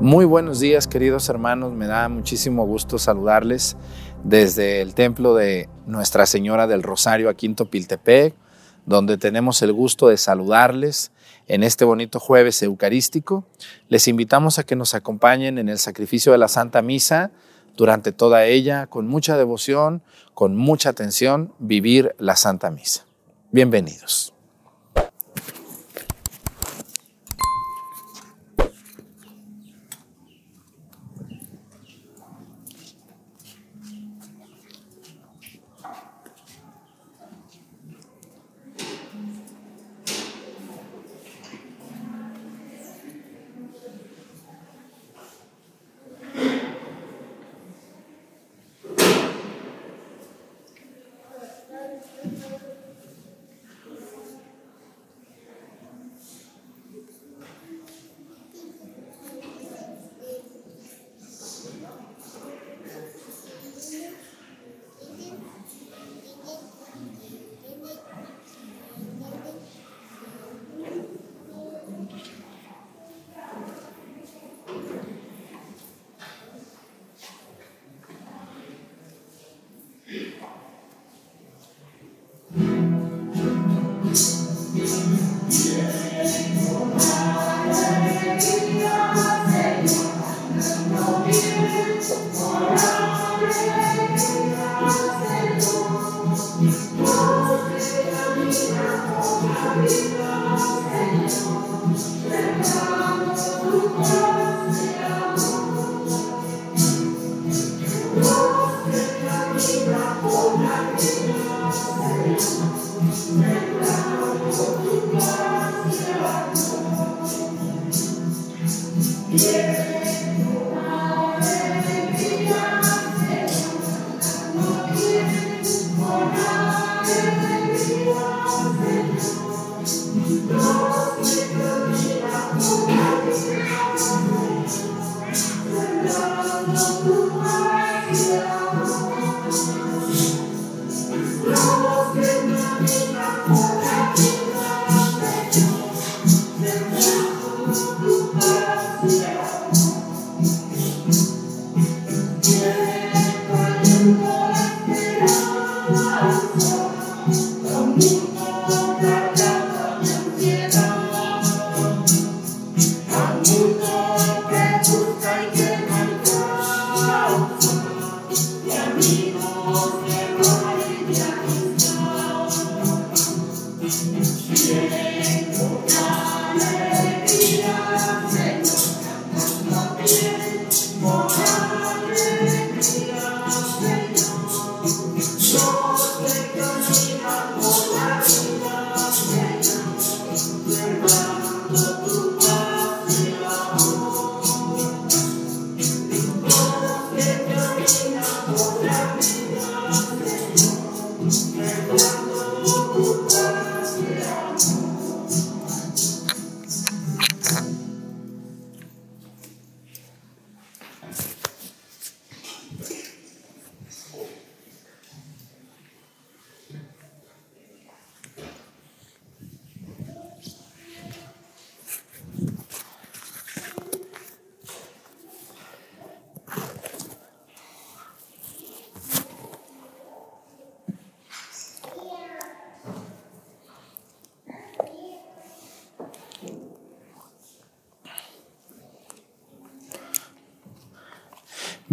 Muy buenos días queridos hermanos, me da muchísimo gusto saludarles desde el templo de Nuestra Señora del Rosario aquí en Topiltepec, donde tenemos el gusto de saludarles en este bonito jueves eucarístico. Les invitamos a que nos acompañen en el sacrificio de la Santa Misa durante toda ella, con mucha devoción, con mucha atención, vivir la Santa Misa. Bienvenidos.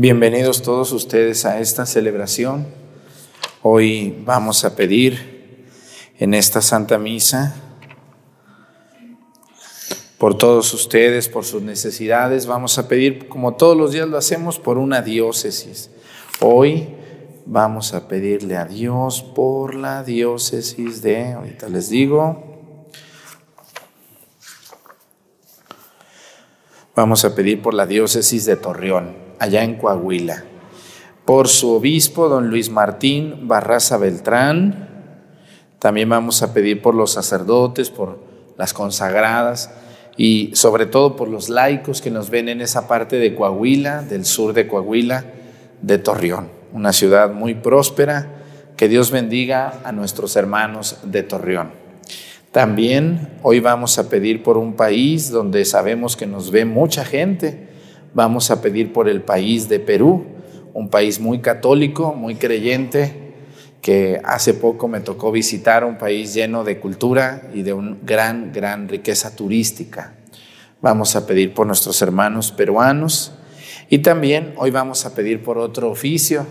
Bienvenidos todos ustedes a esta celebración. Hoy vamos a pedir en esta Santa Misa por todos ustedes, por sus necesidades. Vamos a pedir, como todos los días lo hacemos, por una diócesis. Hoy vamos a pedirle a Dios por la diócesis de, ahorita les digo, vamos a pedir por la diócesis de Torreón allá en Coahuila, por su obispo, don Luis Martín Barraza Beltrán. También vamos a pedir por los sacerdotes, por las consagradas y sobre todo por los laicos que nos ven en esa parte de Coahuila, del sur de Coahuila, de Torreón, una ciudad muy próspera. Que Dios bendiga a nuestros hermanos de Torreón. También hoy vamos a pedir por un país donde sabemos que nos ve mucha gente, Vamos a pedir por el país de Perú, un país muy católico, muy creyente, que hace poco me tocó visitar un país lleno de cultura y de una gran, gran riqueza turística. Vamos a pedir por nuestros hermanos peruanos y también hoy vamos a pedir por otro oficio.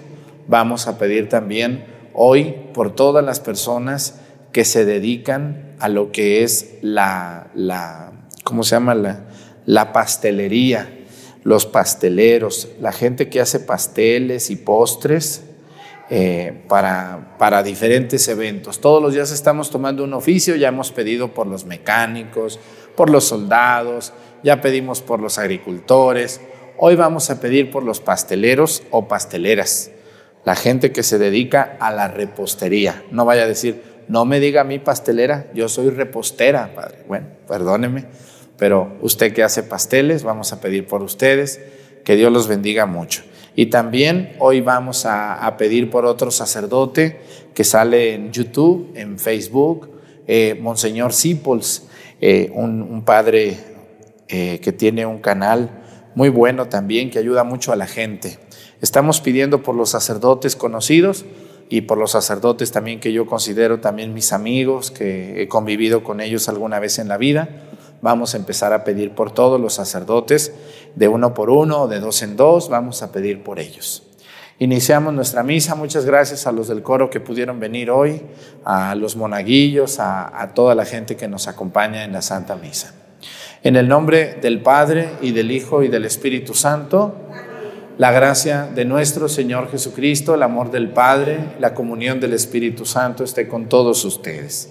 Vamos a pedir también hoy por todas las personas que se dedican a lo que es la, la ¿cómo se llama? La, la pastelería, los pasteleros, la gente que hace pasteles y postres eh, para, para diferentes eventos. Todos los días estamos tomando un oficio, ya hemos pedido por los mecánicos, por los soldados, ya pedimos por los agricultores, hoy vamos a pedir por los pasteleros o pasteleras, la gente que se dedica a la repostería. No vaya a decir, no me diga a mí pastelera, yo soy repostera, padre. Bueno, perdóneme pero usted que hace pasteles, vamos a pedir por ustedes, que Dios los bendiga mucho. Y también hoy vamos a, pedir por otro sacerdote que sale en YouTube, en Facebook, eh, Monseñor Sipols, eh, un, padre eh, que tiene un canal muy bueno también, que ayuda mucho a la gente. Estamos pidiendo por los sacerdotes conocidos y por los sacerdotes también que yo considero también mis amigos, que he convivido con ellos alguna vez en la vida Vamos a empezar a pedir por todos los sacerdotes, de uno por uno, de dos en dos, vamos a pedir por ellos. Iniciamos nuestra misa. Muchas gracias a los del coro que pudieron venir hoy, a los monaguillos, a, toda la gente que nos acompaña en la Santa Misa. En el nombre del Padre y del Hijo y del Espíritu Santo, la gracia de nuestro Señor Jesucristo, el amor del Padre, la comunión del Espíritu Santo esté con todos ustedes.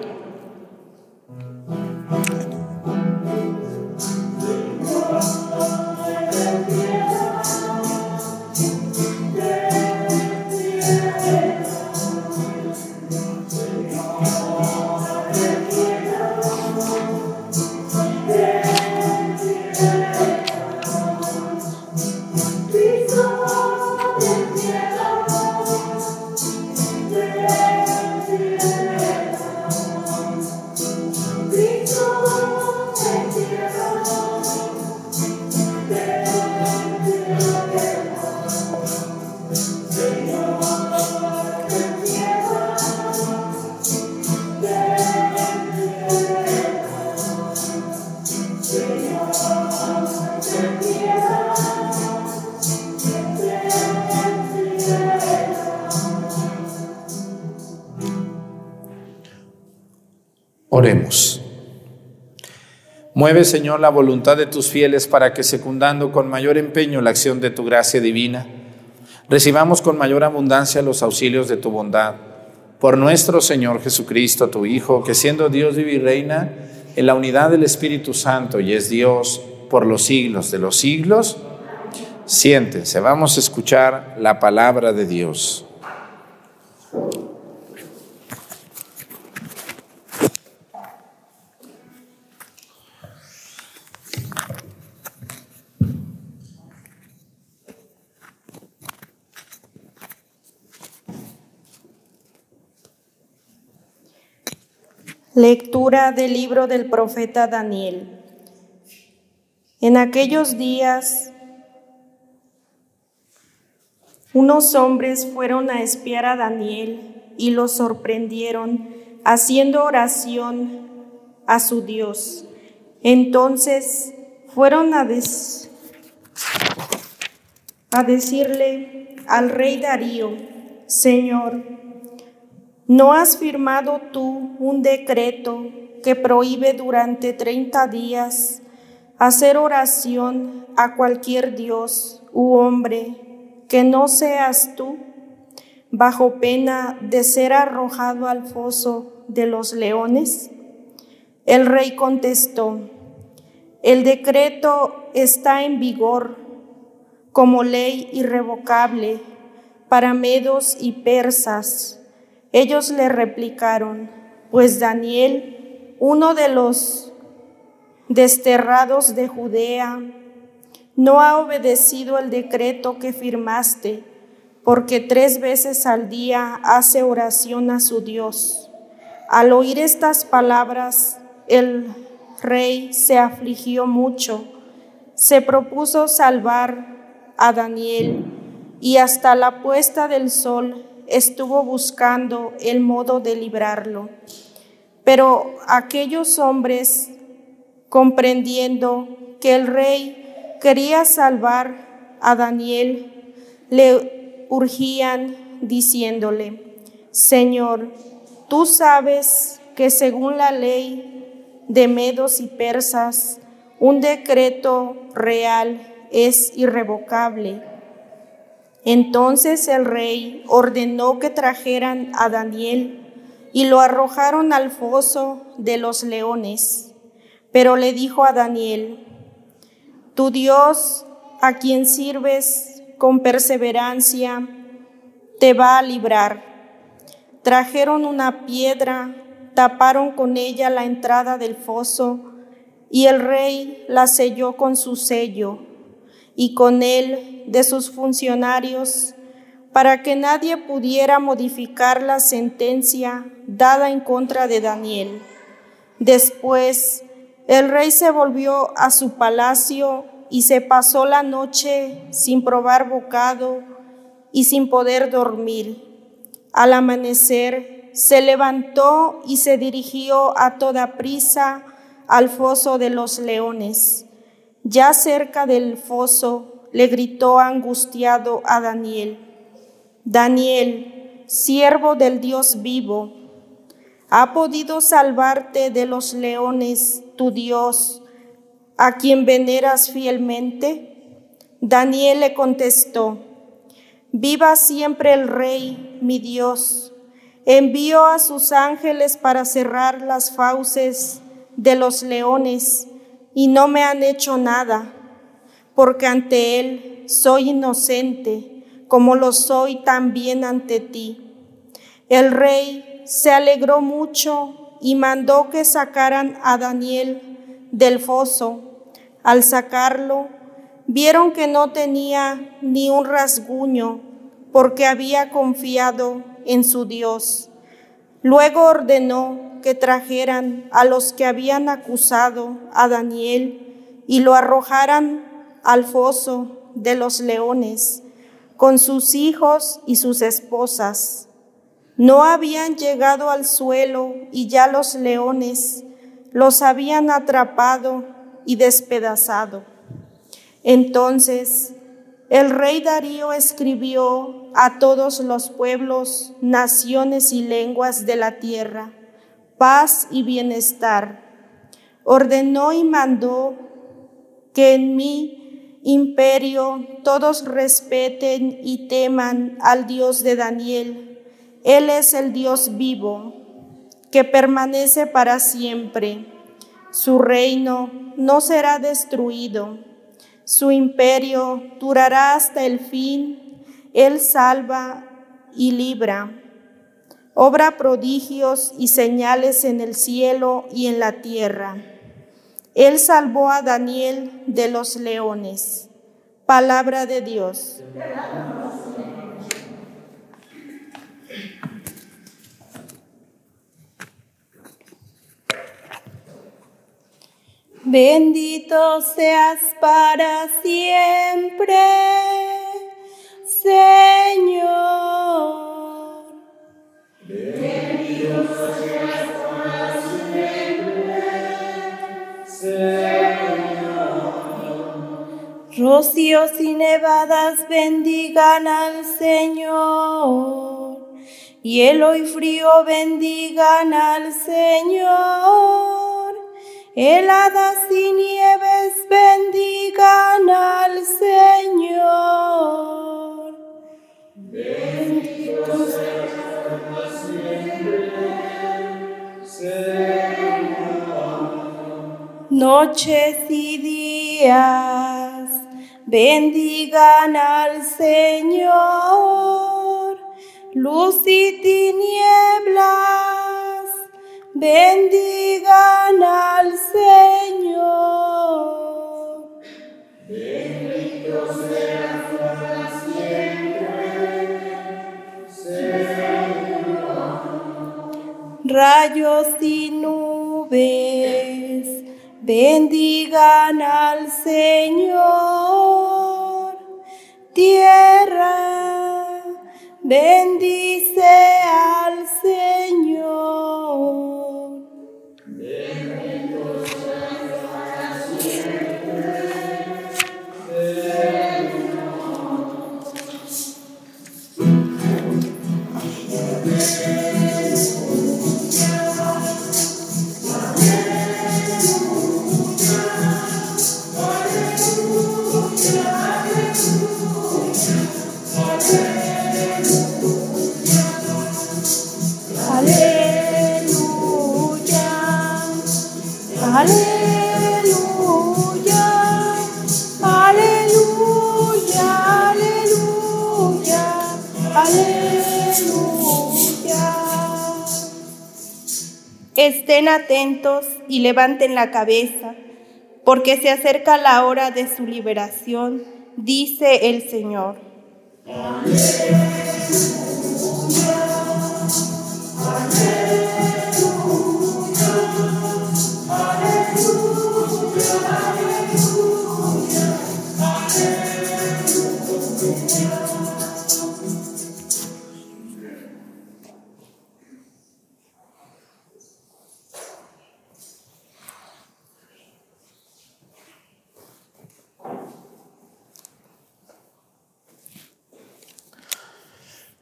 Mueve, Señor, la voluntad de tus fieles para que, secundando con mayor empeño la acción de tu gracia divina, recibamos con mayor abundancia los auxilios de tu bondad. Por nuestro Señor Jesucristo, tu Hijo, que siendo Dios vive y reina en la unidad del Espíritu Santo y es Dios por los siglos de los siglos, siéntense, vamos a escuchar la palabra de Dios. Lectura del libro del profeta Daniel. En aquellos días, unos hombres fueron a espiar a Daniel y lo sorprendieron haciendo oración a su Dios. Entonces fueron a, a decirle al rey Darío, Señor, ¿No has firmado tú un decreto que prohíbe durante 30 días hacer oración a cualquier Dios u hombre que no seas tú, bajo pena de ser arrojado al foso de los leones? El rey contestó, el decreto está en vigor como ley irrevocable para medos y persas. Ellos le replicaron, pues Daniel, uno de los desterrados de Judea, no ha obedecido el decreto que firmaste, porque tres veces al día hace oración a su Dios. Al oír estas palabras, el rey se afligió mucho, se propuso salvar a Daniel y hasta la puesta del sol estuvo buscando el modo de librarlo. Pero aquellos hombres comprendiendo que el rey quería salvar a Daniel, le urgían diciéndole, Señor, tú sabes que según la ley de medos y persas, un decreto real es irrevocable. Entonces el rey ordenó que trajeran a Daniel y lo arrojaron al foso de los leones. Pero le dijo a Daniel, tu Dios, a quien sirves con perseverancia, te va a librar. Trajeron una piedra, taparon con ella la entrada del foso, y el rey la selló con su sello, y con él de sus funcionarios, para que nadie pudiera modificar la sentencia dada en contra de Daniel. Después, el rey se volvió a su palacio y se pasó la noche sin probar bocado y sin poder dormir. Al amanecer se levantó y se dirigió a toda prisa al foso de los leones. Ya cerca del foso le gritó angustiado a Daniel, Daniel, siervo del Dios vivo, ¿ha podido salvarte de los leones tu Dios, a quien veneras fielmente? Daniel le contestó, Viva siempre el Rey, mi Dios. Envío a sus ángeles para cerrar las fauces de los leones y no me han hecho nada, porque ante Él soy inocente, como lo soy también ante ti. El rey se alegró mucho y mandó que sacaran a Daniel del foso. Al sacarlo, vieron que no tenía ni un rasguño porque había confiado en su Dios. Luego ordenó que trajeran a los que habían acusado a Daniel y lo arrojaran al foso de los leones con sus hijos y sus esposas. No habían llegado al suelo y ya los leones los habían atrapado y despedazado. Entonces el rey Darío escribió a todos los pueblos, naciones y lenguas de la tierra, paz y bienestar. Ordenó y mandó que en mi imperio todos respeten y teman al Dios de Daniel él es el Dios vivo, que permanece para siempre. Su reino no será destruido. Su imperio durará hasta el fin. Él salva y libra. Obra prodigios y señales en el cielo y en la tierra. Él salvó a Daniel de los leones. Palabra de Dios. Bendito seas para siempre, Señor. Rocíos y nevadas bendigan al Señor. Hielo y frío bendigan al Señor. Heladas y nieves bendigan al Señor. Bendito sea Noches y días bendigan al Señor. Luz y tinieblas bendigan al Señor. Bendito sea Rayos y nubes bendigan al Señor. Tierra, bendice al Señor. Estén atentos y levanten la cabeza, porque se acerca la hora de su liberación, dice el Señor.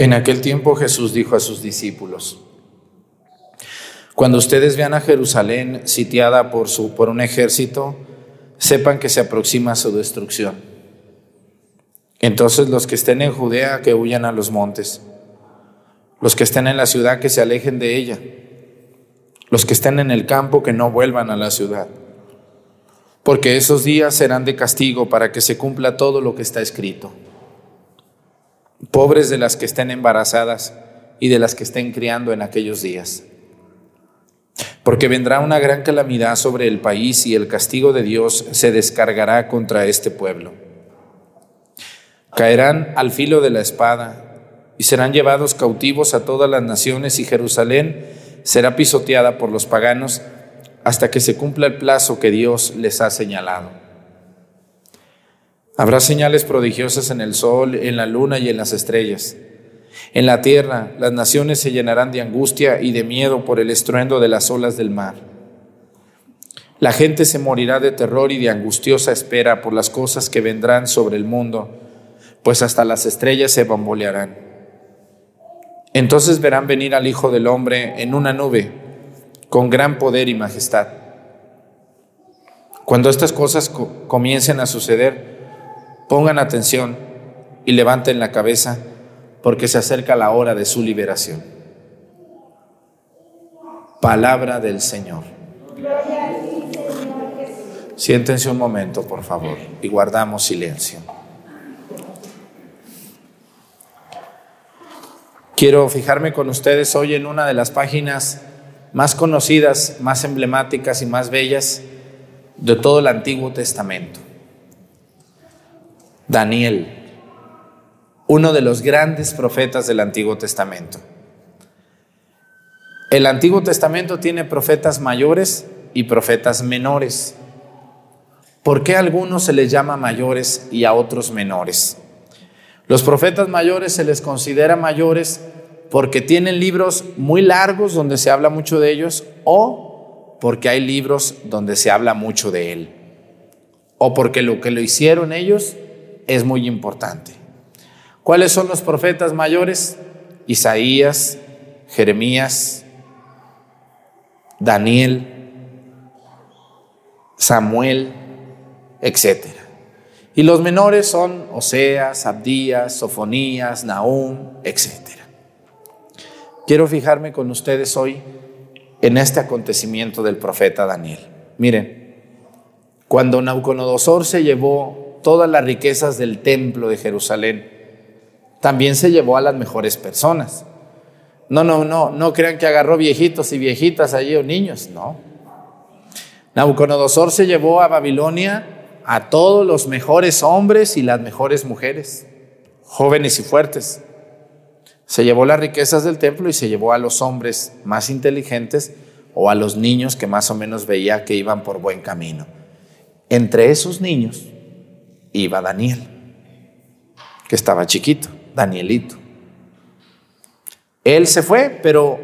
En aquel tiempo Jesús dijo a sus discípulos, cuando ustedes vean a Jerusalén sitiada por, su, por un ejército, sepan que se aproxima su destrucción. Entonces los que estén en Judea que huyan a los montes, los que estén en la ciudad que se alejen de ella, los que estén en el campo que no vuelvan a la ciudad, porque esos días serán de castigo para que se cumpla todo lo que está escrito. Pobres de las que estén embarazadas y de las que estén criando en aquellos días. Porque vendrá una gran calamidad sobre el país y el castigo de Dios se descargará contra este pueblo. Caerán al filo de la espada y serán llevados cautivos a todas las naciones y Jerusalén será pisoteada por los paganos hasta que se cumpla el plazo que Dios les ha señalado. Habrá señales prodigiosas en el sol, en la luna y en las estrellas. En la tierra las naciones se llenarán de angustia y de miedo por el estruendo de las olas del mar. La gente se morirá de terror y de angustiosa espera por las cosas que vendrán sobre el mundo, pues hasta las estrellas se bambolearán. Entonces verán venir al Hijo del Hombre en una nube, con gran poder y majestad. Cuando estas cosas comiencen a suceder, Pongan atención y levanten la cabeza porque se acerca la hora de su liberación. Palabra del Señor. Siéntense un momento, por favor, y guardamos silencio. Quiero fijarme con ustedes hoy en una de las páginas más conocidas, más emblemáticas y más bellas de todo el Antiguo Testamento. Daniel, uno de los grandes profetas del Antiguo Testamento. El Antiguo Testamento tiene profetas mayores y profetas menores. ¿Por qué a algunos se les llama mayores y a otros menores? Los profetas mayores se les considera mayores porque tienen libros muy largos donde se habla mucho de ellos o porque hay libros donde se habla mucho de él o porque lo que lo hicieron ellos es muy importante. ¿Cuáles son los profetas mayores? Isaías, Jeremías, Daniel, Samuel, etc. Y los menores son Oseas, Abdías, Sofonías, Nahum, etc. Quiero fijarme con ustedes hoy en este acontecimiento del profeta Daniel. Miren, cuando Nauconodosor se llevó todas las riquezas del templo de Jerusalén, también se llevó a las mejores personas. No, no, no, no crean que agarró viejitos y viejitas allí o niños, no. Nauconodosor se llevó a Babilonia a todos los mejores hombres y las mejores mujeres, jóvenes y fuertes. Se llevó las riquezas del templo y se llevó a los hombres más inteligentes o a los niños que más o menos veía que iban por buen camino. Entre esos niños iba Daniel, que estaba chiquito, Danielito. Él se fue, pero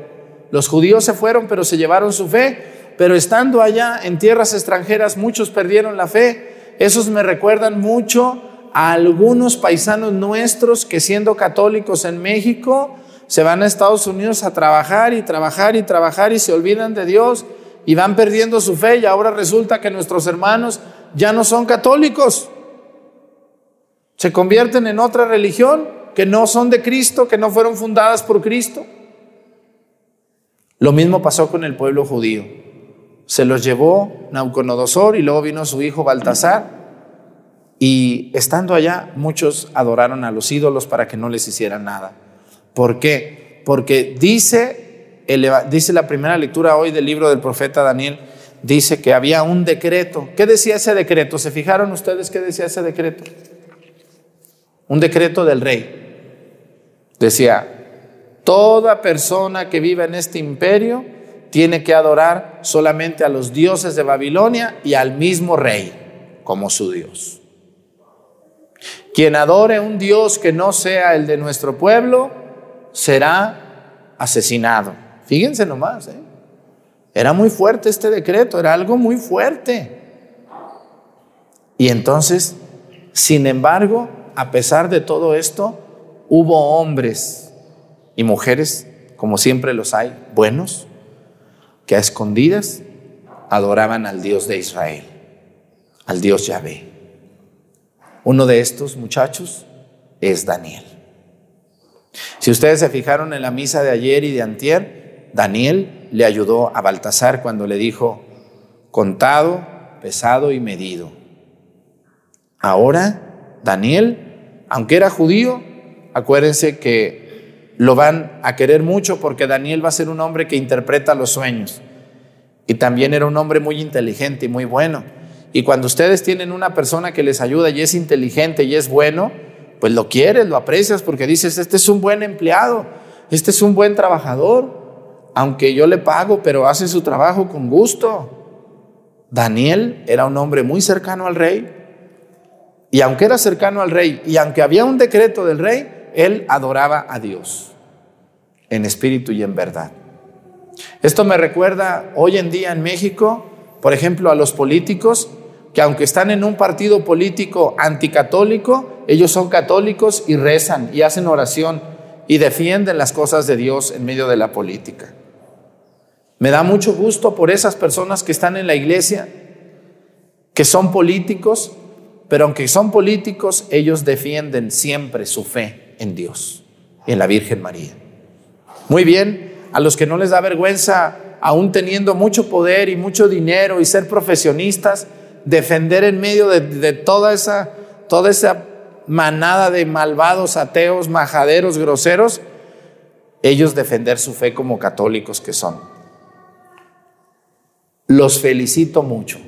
los judíos se fueron, pero se llevaron su fe. Pero estando allá en tierras extranjeras, muchos perdieron la fe. Esos me recuerdan mucho a algunos paisanos nuestros que siendo católicos en México se van a Estados Unidos a trabajar y trabajar y trabajar y se olvidan de Dios y van perdiendo su fe y ahora resulta que nuestros hermanos ya no son católicos. Se convierten en otra religión que no son de Cristo, que no fueron fundadas por Cristo. Lo mismo pasó con el pueblo judío. Se los llevó Nauconodosor y luego vino su hijo Baltasar y estando allá, muchos adoraron a los ídolos para que no les hicieran nada. ¿Por qué? Porque dice, dice la primera lectura hoy del libro del profeta Daniel, dice que había un decreto. ¿Qué decía ese decreto? ¿Se fijaron ustedes qué decía ese decreto? Un decreto del rey. Decía, toda persona que viva en este imperio tiene que adorar solamente a los dioses de Babilonia y al mismo rey como su Dios. Quien adore un Dios que no sea el de nuestro pueblo será asesinado. Fíjense nomás, ¿eh? era muy fuerte este decreto, era algo muy fuerte. Y entonces, sin embargo, a pesar de todo esto, hubo hombres y mujeres, como siempre los hay, buenos, que a escondidas adoraban al Dios de Israel, al Dios Yahvé. Uno de estos muchachos es Daniel. Si ustedes se fijaron en la misa de ayer y de antier, Daniel le ayudó a Baltasar cuando le dijo, contado, pesado y medido. Ahora, Daniel, aunque era judío, acuérdense que lo van a querer mucho porque Daniel va a ser un hombre que interpreta los sueños. Y también era un hombre muy inteligente y muy bueno. Y cuando ustedes tienen una persona que les ayuda y es inteligente y es bueno, pues lo quieres, lo aprecias porque dices, este es un buen empleado, este es un buen trabajador, aunque yo le pago, pero hace su trabajo con gusto. Daniel era un hombre muy cercano al rey y aunque era cercano al rey y aunque había un decreto del rey, él adoraba a Dios en espíritu y en verdad. Esto me recuerda hoy en día en México, por ejemplo, a los políticos que aunque están en un partido político anticatólico, ellos son católicos y rezan y hacen oración y defienden las cosas de Dios en medio de la política. Me da mucho gusto por esas personas que están en la iglesia, que son políticos, pero aunque son políticos, ellos defienden siempre su fe en Dios en la Virgen María. Muy bien, a los que no les da vergüenza, aún teniendo mucho poder y mucho dinero y ser profesionistas, defender en medio de, toda, esa, toda esa manada de malvados, ateos, majaderos, groseros, ellos defender su fe como católicos que son. Los felicito mucho.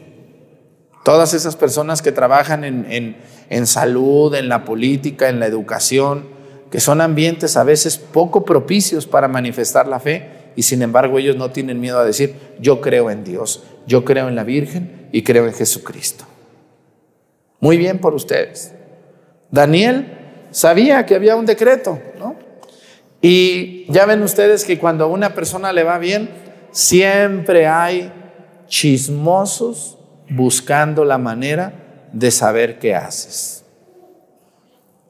Todas esas personas que trabajan en, en salud, en la política, en la educación, que son ambientes a veces poco propicios para manifestar la fe, y sin embargo ellos no tienen miedo a decir, yo creo en Dios, yo creo en la Virgen y creo en Jesucristo. Muy bien por ustedes. Daniel sabía que había un decreto, ¿no? Y ya ven ustedes que cuando a una persona le va bien, siempre hay chismosos buscando la manera de saber qué haces.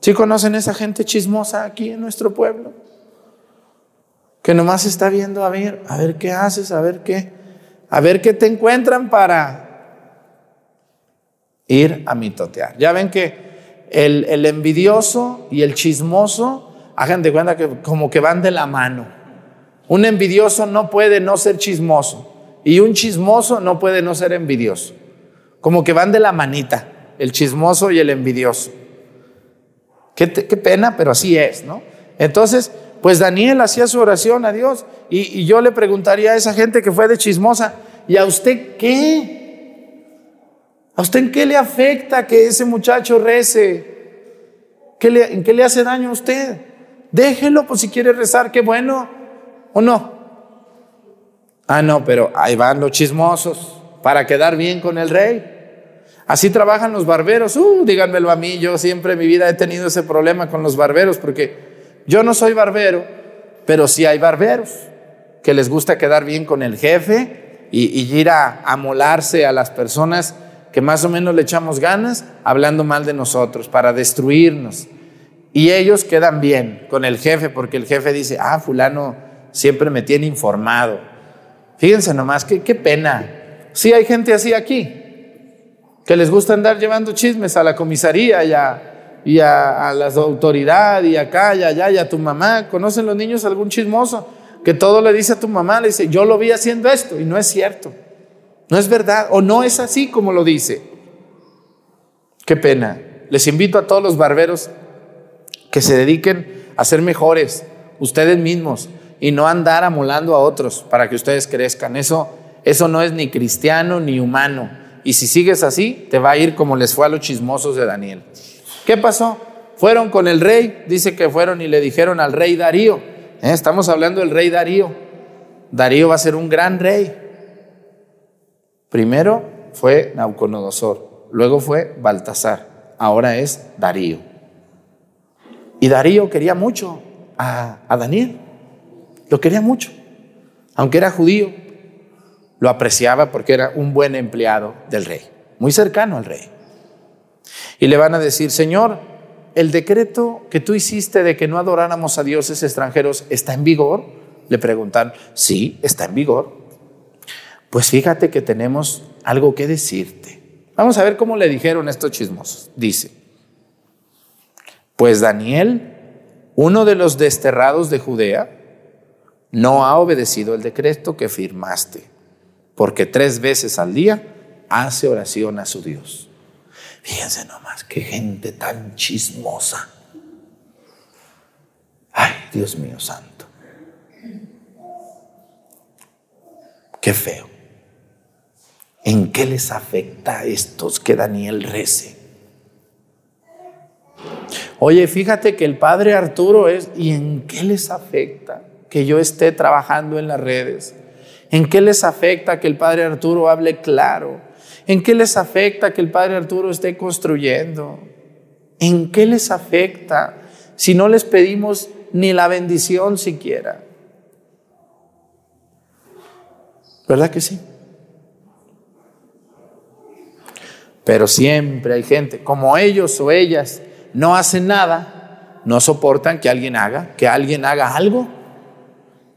¿Sí conocen esa gente chismosa aquí en nuestro pueblo? Que nomás está viendo a ver, a ver qué haces, a ver qué, a ver qué te encuentran para ir a mitotear. Ya ven que el, el envidioso y el chismoso, hagan de cuenta que como que van de la mano. Un envidioso no puede no ser chismoso y un chismoso no puede no ser envidioso. Como que van de la manita, el chismoso y el envidioso. Qué, pena, pero así es, ¿no? Entonces, pues Daniel hacía su oración a Dios y, yo le preguntaría a esa gente que fue de chismosa, ¿y a usted qué? ¿A usted en qué le afecta que ese muchacho rece? ¿Qué le, ¿En qué le hace daño a usted? Déjelo, pues si quiere rezar, qué bueno. ¿O no? Ah, no, pero ahí van los chismosos para quedar bien con el rey. Así trabajan los barberos. Uh, díganmelo a mí, yo siempre en mi vida he tenido ese problema con los barberos porque yo no soy barbero, pero sí hay barberos que les gusta quedar bien con el jefe y, ir a amolarse a las personas que más o menos le echamos ganas hablando mal de nosotros para destruirnos. Y ellos quedan bien con el jefe porque el jefe dice, ah, fulano siempre me tiene informado. Fíjense nomás, qué, qué pena. Sí hay gente así aquí, que les gusta andar llevando chismes a la comisaría y a, a, la autoridad y acá y allá y a tu mamá. ¿Conocen los niños algún chismoso? Que todo le dice a tu mamá, le dice, yo lo vi haciendo esto y no es cierto. No es verdad o no es así como lo dice. Qué pena. Les invito a todos los barberos que se dediquen a ser mejores, ustedes mismos, y no andar amolando a otros para que ustedes crezcan. Eso, eso no es ni cristiano ni humano. Y si sigues así, te va a ir como les fue a los chismosos de Daniel. ¿Qué pasó? Fueron con el rey, dice que fueron y le dijeron al rey Darío. ¿eh? Estamos hablando del rey Darío. Darío va a ser un gran rey. Primero fue Nauconosor, luego fue Baltasar, ahora es Darío. Y Darío quería mucho a Daniel. Lo quería mucho, aunque era judío, lo apreciaba porque era un buen empleado del rey, muy cercano al rey. Y le van a decir, Señor, ¿el decreto que tú hiciste de que no adoráramos a dioses extranjeros está en vigor? Le preguntan, sí, está en vigor. Pues fíjate que tenemos algo que decirte. Vamos a ver cómo le dijeron estos chismosos. Dice, pues Daniel, uno de los desterrados de Judea, no ha obedecido el decreto que firmaste, porque tres veces al día hace oración a su Dios. Fíjense nomás, qué gente tan chismosa. Ay, Dios mío santo. Qué feo. ¿En qué les afecta a estos que Daniel rece? Oye, fíjate que el padre Arturo es, ¿y en qué les afecta? que yo esté trabajando en las redes? ¿En qué les afecta que el Padre Arturo hable claro? ¿En qué les afecta que el Padre Arturo esté construyendo? ¿En qué les afecta si no les pedimos ni la bendición siquiera? ¿Verdad que sí? Pero siempre hay gente, como ellos o ellas no hacen nada, no soportan que alguien haga, que alguien haga algo.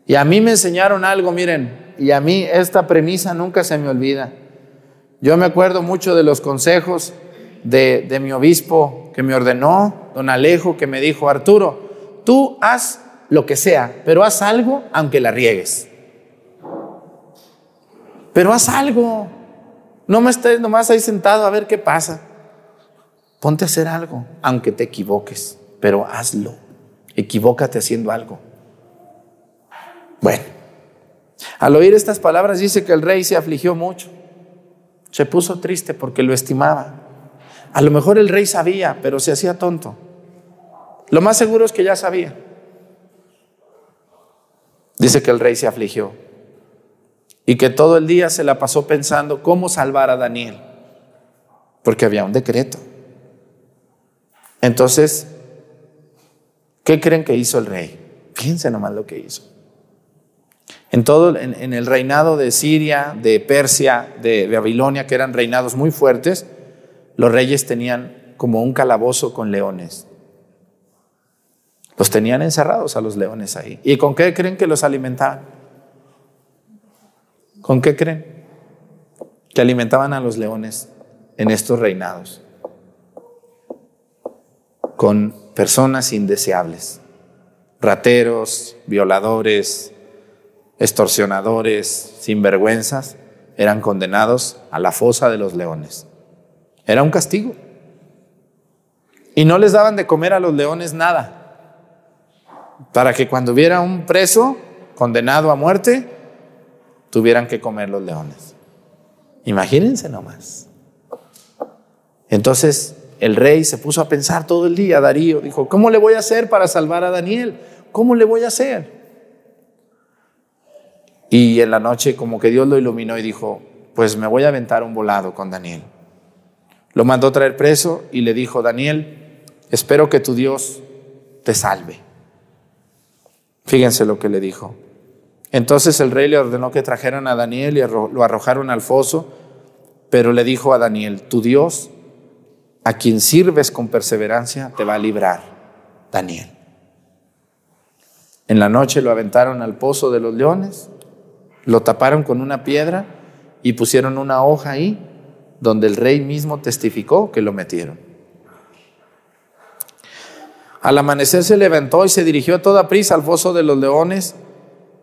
Y a mí me enseñaron algo, miren, y a mí esta premisa nunca se me olvida. Yo me acuerdo mucho de los consejos de, mi obispo que me ordenó, don Alejo, que me dijo, Arturo, tú haz lo que sea, pero haz algo aunque la riegues. Pero haz algo. No me estés nomás ahí sentado a ver qué pasa. Ponte a hacer algo, aunque te equivoques, pero hazlo. Equivócate haciendo algo. Bueno, al oír estas palabras dice que el rey se afligió mucho, se puso triste porque lo estimaba. A lo mejor el rey sabía, pero se hacía tonto. Lo más seguro es que ya sabía. Dice que el rey se afligió y que todo el día se la pasó pensando cómo salvar a Daniel, porque había un decreto. Entonces, ¿qué creen que hizo el rey? Fíjense nomás lo que hizo. En todo, en, el reinado de Siria, de Persia, de, de Babilonia, que eran reinados muy fuertes, los reyes tenían como un calabozo con leones. Los tenían encerrados a los leones ahí. ¿Y con qué creen que los alimentaban? ¿Con qué creen? Que alimentaban a los leones en estos reinados. Con personas indeseables, rateros, violadores, extorsionadores, sinvergüenzas, eran condenados a la fosa de los leones. Era un castigo. Y no les daban de comer a los leones nada, para que cuando hubiera un preso condenado a muerte, tuvieran que comer los leones. Imagínense nomás. Entonces el rey se puso a pensar todo el día, Darío, dijo, ¿cómo le voy a hacer para salvar a Daniel? ¿Cómo le voy a hacer? Y en la noche como que Dios lo iluminó y dijo, pues me voy a aventar un volado con Daniel. Lo mandó traer preso y le dijo, Daniel, espero que tu Dios te salve. Fíjense lo que le dijo. Entonces el rey le ordenó que trajeran a Daniel y lo arrojaron al foso, pero le dijo a Daniel, tu Dios, a quien sirves con perseverancia, te va a librar, Daniel. En la noche lo aventaron al pozo de los leones lo taparon con una piedra y pusieron una hoja ahí donde el rey mismo testificó que lo metieron. Al amanecer se levantó y se dirigió a toda prisa al foso de los leones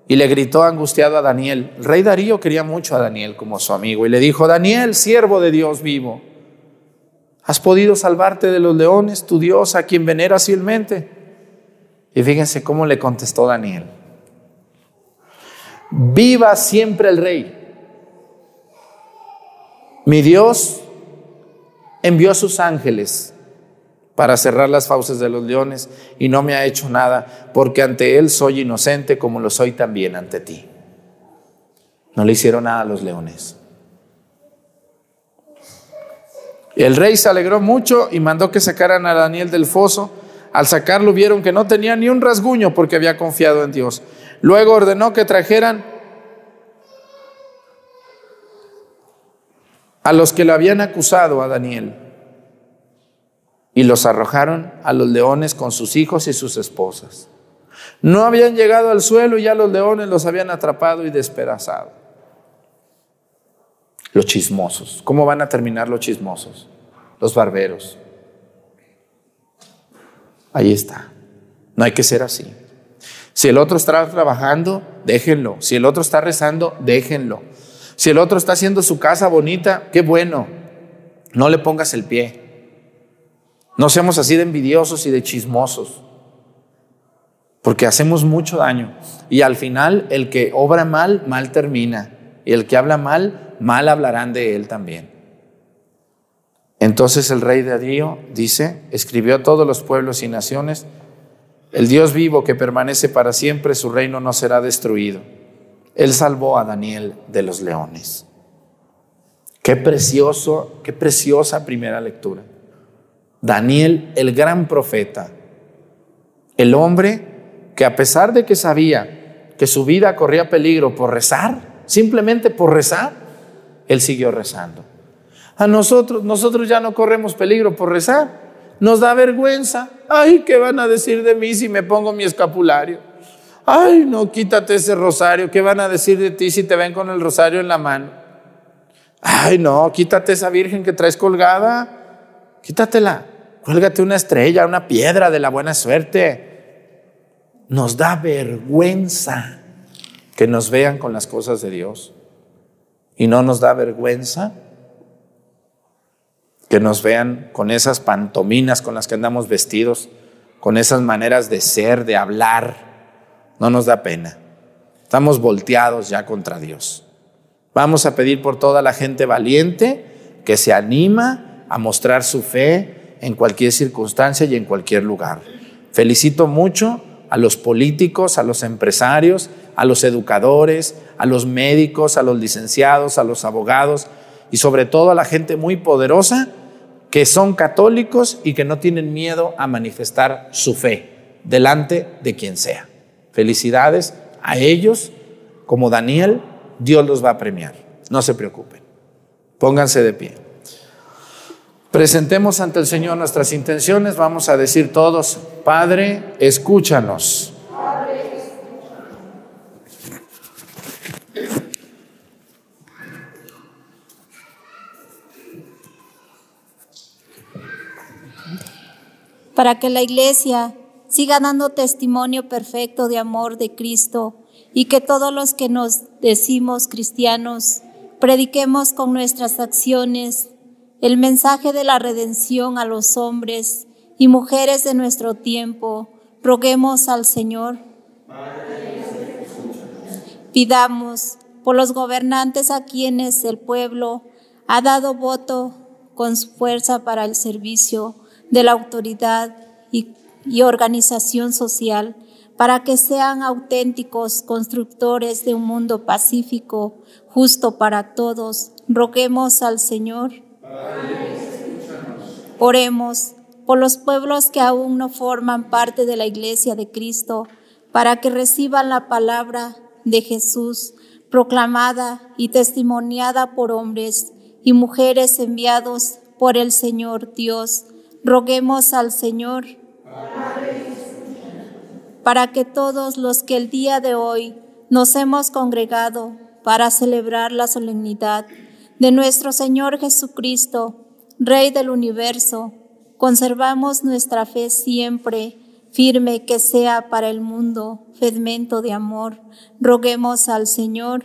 y le gritó angustiado a Daniel. El rey Darío quería mucho a Daniel como su amigo y le dijo, Daniel, siervo de Dios vivo, ¿has podido salvarte de los leones, tu Dios, a quien veneras fielmente? Y fíjense cómo le contestó Daniel. Viva siempre el rey. Mi Dios envió sus ángeles para cerrar las fauces de los leones y no me ha hecho nada, porque ante Él soy inocente como lo soy también ante ti. No le hicieron nada a los leones. El rey se alegró mucho y mandó que sacaran a Daniel del foso. Al sacarlo vieron que no tenía ni un rasguño porque había confiado en Dios. Luego ordenó que trajeran a los que lo habían acusado a Daniel y los arrojaron a los leones con sus hijos y sus esposas. No habían llegado al suelo y ya los leones los habían atrapado y despedazado. Los chismosos. ¿Cómo van a terminar los chismosos? Los barberos. Ahí está. No hay que ser así. Si el otro está trabajando, déjenlo. Si el otro está rezando, déjenlo. Si el otro está haciendo su casa bonita, qué bueno. No le pongas el pie. No seamos así de envidiosos y de chismosos. Porque hacemos mucho daño. Y al final, el que obra mal, mal termina. Y el que habla mal, mal hablarán de él también. Entonces el rey de Adío dice, escribió a todos los pueblos y naciones, el Dios vivo que permanece para siempre, su reino no será destruido. Él salvó a Daniel de los leones. Qué precioso, qué preciosa primera lectura. Daniel, el gran profeta, el hombre que a pesar de que sabía que su vida corría peligro por rezar, simplemente por rezar, él siguió rezando. A nosotros, nosotros ya no corremos peligro por rezar. Nos da vergüenza. Ay, ¿qué van a decir de mí si me pongo mi escapulario? Ay, no, quítate ese rosario. ¿Qué van a decir de ti si te ven con el rosario en la mano? Ay, no, quítate esa virgen que traes colgada. Quítatela. Cuélgate una estrella, una piedra de la buena suerte. Nos da vergüenza que nos vean con las cosas de Dios. Y no nos da vergüenza que nos vean con esas pantominas con las que andamos vestidos, con esas maneras de ser, de hablar. No nos da pena. Estamos volteados ya contra Dios. Vamos a pedir por toda la gente valiente que se anima a mostrar su fe en cualquier circunstancia y en cualquier lugar. Felicito mucho a los políticos, a los empresarios, a los educadores, a los médicos, a los licenciados, a los abogados y sobre todo a la gente muy poderosa que son católicos y que no tienen miedo a manifestar su fe delante de quien sea. Felicidades a ellos como Daniel, Dios los va a premiar. No se preocupen. Pónganse de pie. Presentemos ante el Señor nuestras intenciones. Vamos a decir todos, Padre, escúchanos. Para que la iglesia siga dando testimonio perfecto de amor de Cristo y que todos los que nos decimos cristianos prediquemos con nuestras acciones el mensaje de la redención a los hombres y mujeres de nuestro tiempo. Roguemos al Señor. Pidamos por los gobernantes a quienes el pueblo ha dado voto con su fuerza para el servicio de la autoridad y, organización social para que sean auténticos constructores de un mundo pacífico, justo para todos. Roguemos al Señor. Oremos por los pueblos que aún no forman parte de la iglesia de Cristo, para que reciban la palabra de Jesús proclamada y testimoniada por hombres y mujeres enviados por el Señor Dios. Roguemos al Señor para que todos los que el día de hoy nos hemos congregado para celebrar la solemnidad de nuestro Señor Jesucristo, Rey del universo, conservamos nuestra fe siempre firme que sea para el mundo fermento de amor. Roguemos al Señor.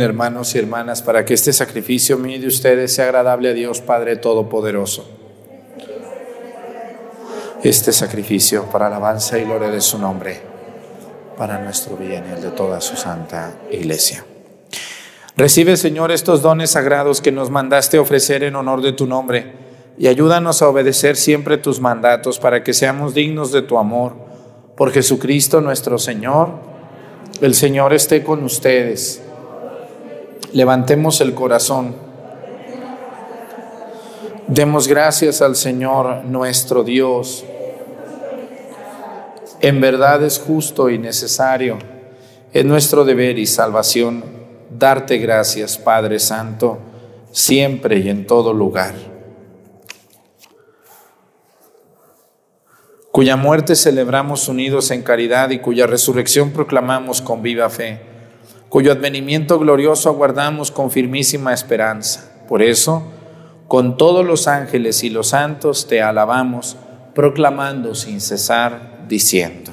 Hermanos y hermanas para que este sacrificio mío de ustedes sea agradable a Dios Padre Todopoderoso. Este sacrificio para alabanza y gloria de su nombre, para nuestro bien y el de toda su santa iglesia. Recibe Señor estos dones sagrados que nos mandaste ofrecer en honor de tu nombre y ayúdanos a obedecer siempre tus mandatos para que seamos dignos de tu amor. Por Jesucristo nuestro Señor, el Señor esté con ustedes. Levantemos el corazón. Demos gracias al Señor nuestro Dios. En verdad es justo y necesario, es nuestro deber y salvación darte gracias, Padre Santo, siempre y en todo lugar cuya muerte celebramos unidos en caridad y cuya resurrección proclamamos con viva fe, cuyo advenimiento glorioso aguardamos con firmísima esperanza. Por eso, con todos los ángeles y los santos te alabamos, proclamando sin cesar, diciendo.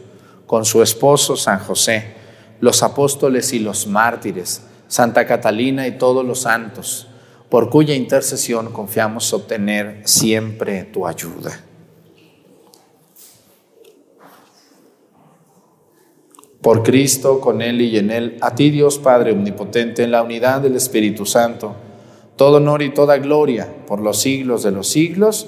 con su esposo San José, los apóstoles y los mártires, Santa Catalina y todos los santos, por cuya intercesión confiamos obtener siempre tu ayuda. Por Cristo, con Él y en Él, a ti Dios Padre Omnipotente, en la unidad del Espíritu Santo, todo honor y toda gloria por los siglos de los siglos.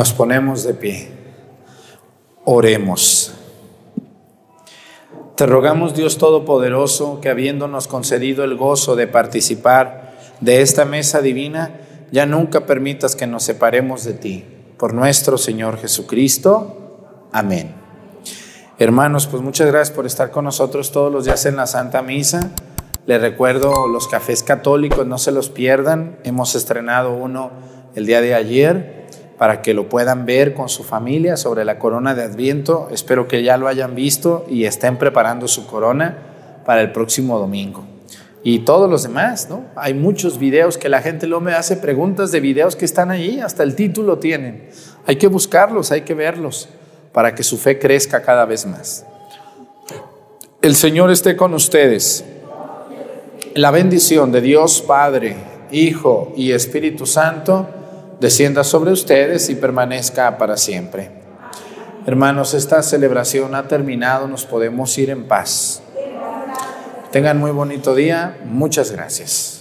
Nos ponemos de pie. Oremos. Te rogamos, Dios Todopoderoso, que habiéndonos concedido el gozo de participar de esta mesa divina, ya nunca permitas que nos separemos de ti. Por nuestro Señor Jesucristo. Amén. Hermanos, pues muchas gracias por estar con nosotros todos los días en la Santa Misa. Les recuerdo los cafés católicos, no se los pierdan. Hemos estrenado uno el día de ayer para que lo puedan ver con su familia sobre la corona de Adviento. Espero que ya lo hayan visto y estén preparando su corona para el próximo domingo. Y todos los demás, ¿no? Hay muchos videos que la gente luego me hace preguntas de videos que están allí, hasta el título tienen. Hay que buscarlos, hay que verlos para que su fe crezca cada vez más. El Señor esté con ustedes. La bendición de Dios Padre, Hijo y Espíritu Santo descienda sobre ustedes y permanezca para siempre. Hermanos, esta celebración ha terminado, nos podemos ir en paz. Tengan muy bonito día, muchas gracias.